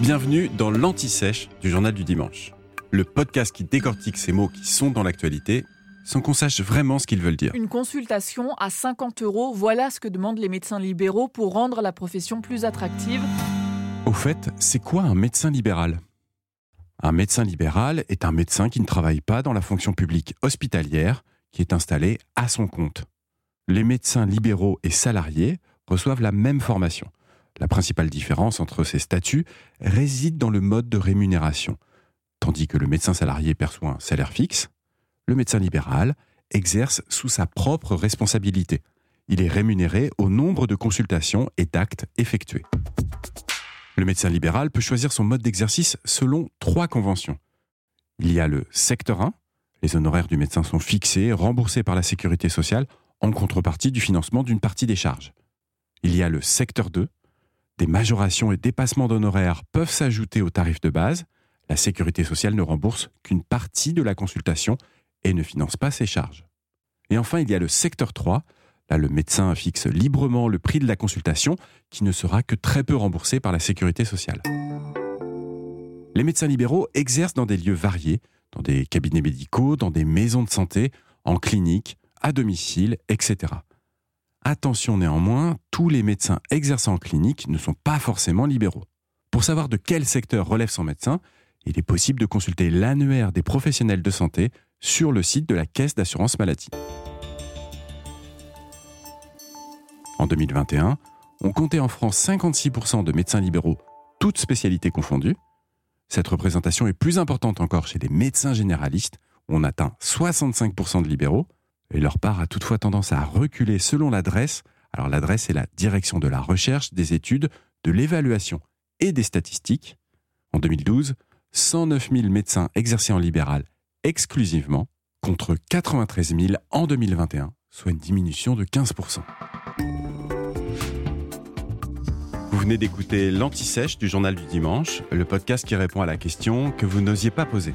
Bienvenue dans l'Anti-Sèche du Journal du Dimanche, le podcast qui décortique ces mots qui sont dans l'actualité sans qu'on sache vraiment ce qu'ils veulent dire. Une consultation à 50 euros, voilà ce que demandent les médecins libéraux pour rendre la profession plus attractive. Au fait, c'est quoi un médecin libéral? Un médecin libéral est un médecin qui ne travaille pas dans la fonction publique hospitalière, qui est installé à son compte. Les médecins libéraux et salariés reçoivent la même formation. La principale différence entre ces statuts réside dans le mode de rémunération. Tandis que le médecin salarié perçoit un salaire fixe, le médecin libéral exerce sous sa propre responsabilité. Il est rémunéré au nombre de consultations et d'actes effectués. Le médecin libéral peut choisir son mode d'exercice selon trois conventions. Il y a le secteur 1, les honoraires du médecin sont fixés, remboursés par la sécurité sociale en contrepartie du financement d'une partie des charges. Il y a le secteur 2, des majorations et dépassements d'honoraires peuvent s'ajouter au tarif de base. La sécurité sociale ne rembourse qu'une partie de la consultation et ne finance pas ses charges. Et enfin, il y a le secteur 3. Là, le médecin fixe librement le prix de la consultation qui ne sera que très peu remboursé par la sécurité sociale. Les médecins libéraux exercent dans des lieux variés, dans des cabinets médicaux, dans des maisons de santé, en clinique, à domicile, etc. Attention néanmoins, tous les médecins exerçant en clinique ne sont pas forcément libéraux. Pour savoir de quel secteur relève son médecin, il est possible de consulter l'annuaire des professionnels de santé sur le site de la Caisse d'assurance maladie. En 2021, on comptait en France 56% de médecins libéraux, toutes spécialités confondues. Cette représentation est plus importante encore chez les médecins généralistes, où on atteint 65% de libéraux, et leur part a toutefois tendance à reculer selon l'adresse. Alors l'adresse est la direction de la recherche, des études, de l'évaluation et des statistiques. En 2012, 109 000 médecins exerçaient en libéral exclusivement, contre 93 000 en 2021, soit une diminution de 15% Vous venez d'écouter l'Anti-Sèche du Journal du Dimanche, le podcast qui répond à la question que vous n'osiez pas poser.